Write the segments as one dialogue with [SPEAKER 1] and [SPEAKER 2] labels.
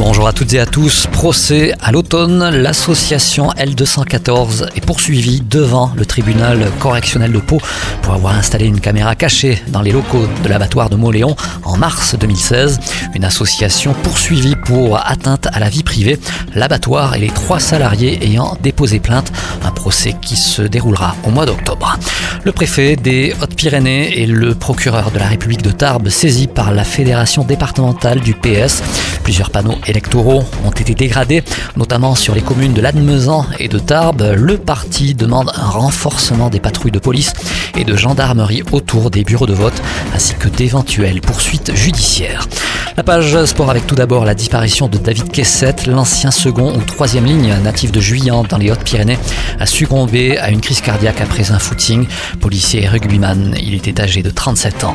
[SPEAKER 1] Bonjour à toutes et à tous. Procès à l'automne, l'association L214 est poursuivie devant le tribunal correctionnel de Pau pour avoir installé une caméra cachée dans les locaux de l'abattoir de Moléon en mars 2016. Une association poursuivie pour atteinte à la vie privée. L'abattoir et les trois salariés ayant déposé plainte. Un procès qui se déroulera au mois d'octobre. Le préfet des Hautes-Pyrénées et le procureur de la République de Tarbes saisis par la fédération départementale du PS. Plusieurs panneaux électoraux ont été dégradés, notamment sur les communes de Lannemezan et de Tarbes. Le parti demande un renforcement des patrouilles de police et de gendarmerie autour des bureaux de vote, ainsi que d'éventuelles poursuites judiciaires. La page sport avec tout d'abord la disparition de David Kessette, l'ancien second ou troisième ligne natif de Juillan dans les Hautes-Pyrénées, a succombé à une crise cardiaque après un footing. Policier et rugbyman, il était âgé de 37 ans.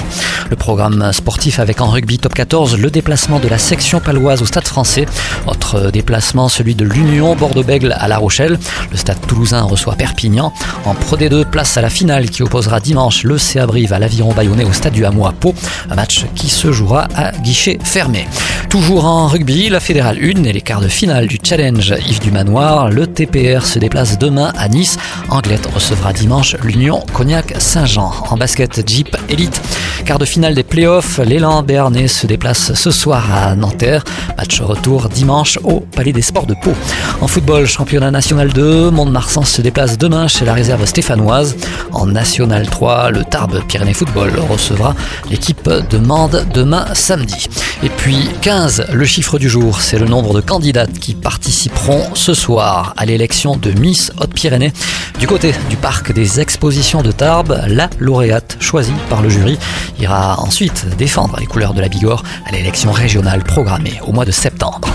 [SPEAKER 1] Le programme sportif avec en rugby top 14 le déplacement de la section paloise au stade français. Autre déplacement, celui de l'Union Bordeaux-Bègle à La Rochelle. Le stade toulousain reçoit Perpignan. En Pro D2, place à la finale qui opposera dimanche le CA Brive à l'Aviron Bayonnais au stade du Hameau à Pau. Un match qui se jouera à guichet fermé. Toujours en rugby, la Fédérale 1 et les quarts de finale du Challenge Yves du Manoir. Le TPR se déplace demain à Nice. Anglette recevra dimanche l'Union Cognac-Saint-Jean. En basket Jeep Elite, quart de finale des playoffs, l'élan béarnais se déplace ce soir à Nanterre. Match retour dimanche au Palais des Sports de Pau. En football, championnat national 2, Mont-de-Marsan se déplace demain chez la réserve stéphanoise. En national 3, le Tarbes Pyrénées Football recevra l'équipe de Mende demain samedi. Et puis 15, le chiffre du jour, c'est le nombre de candidates qui participeront ce soir à l'élection de Miss Haute-Pyrénées. Du côté du parc des expositions de Tarbes, la lauréate choisie par le jury ira ensuite défendre les couleurs de la Bigorre à l'élection régionale programmée au mois de septembre.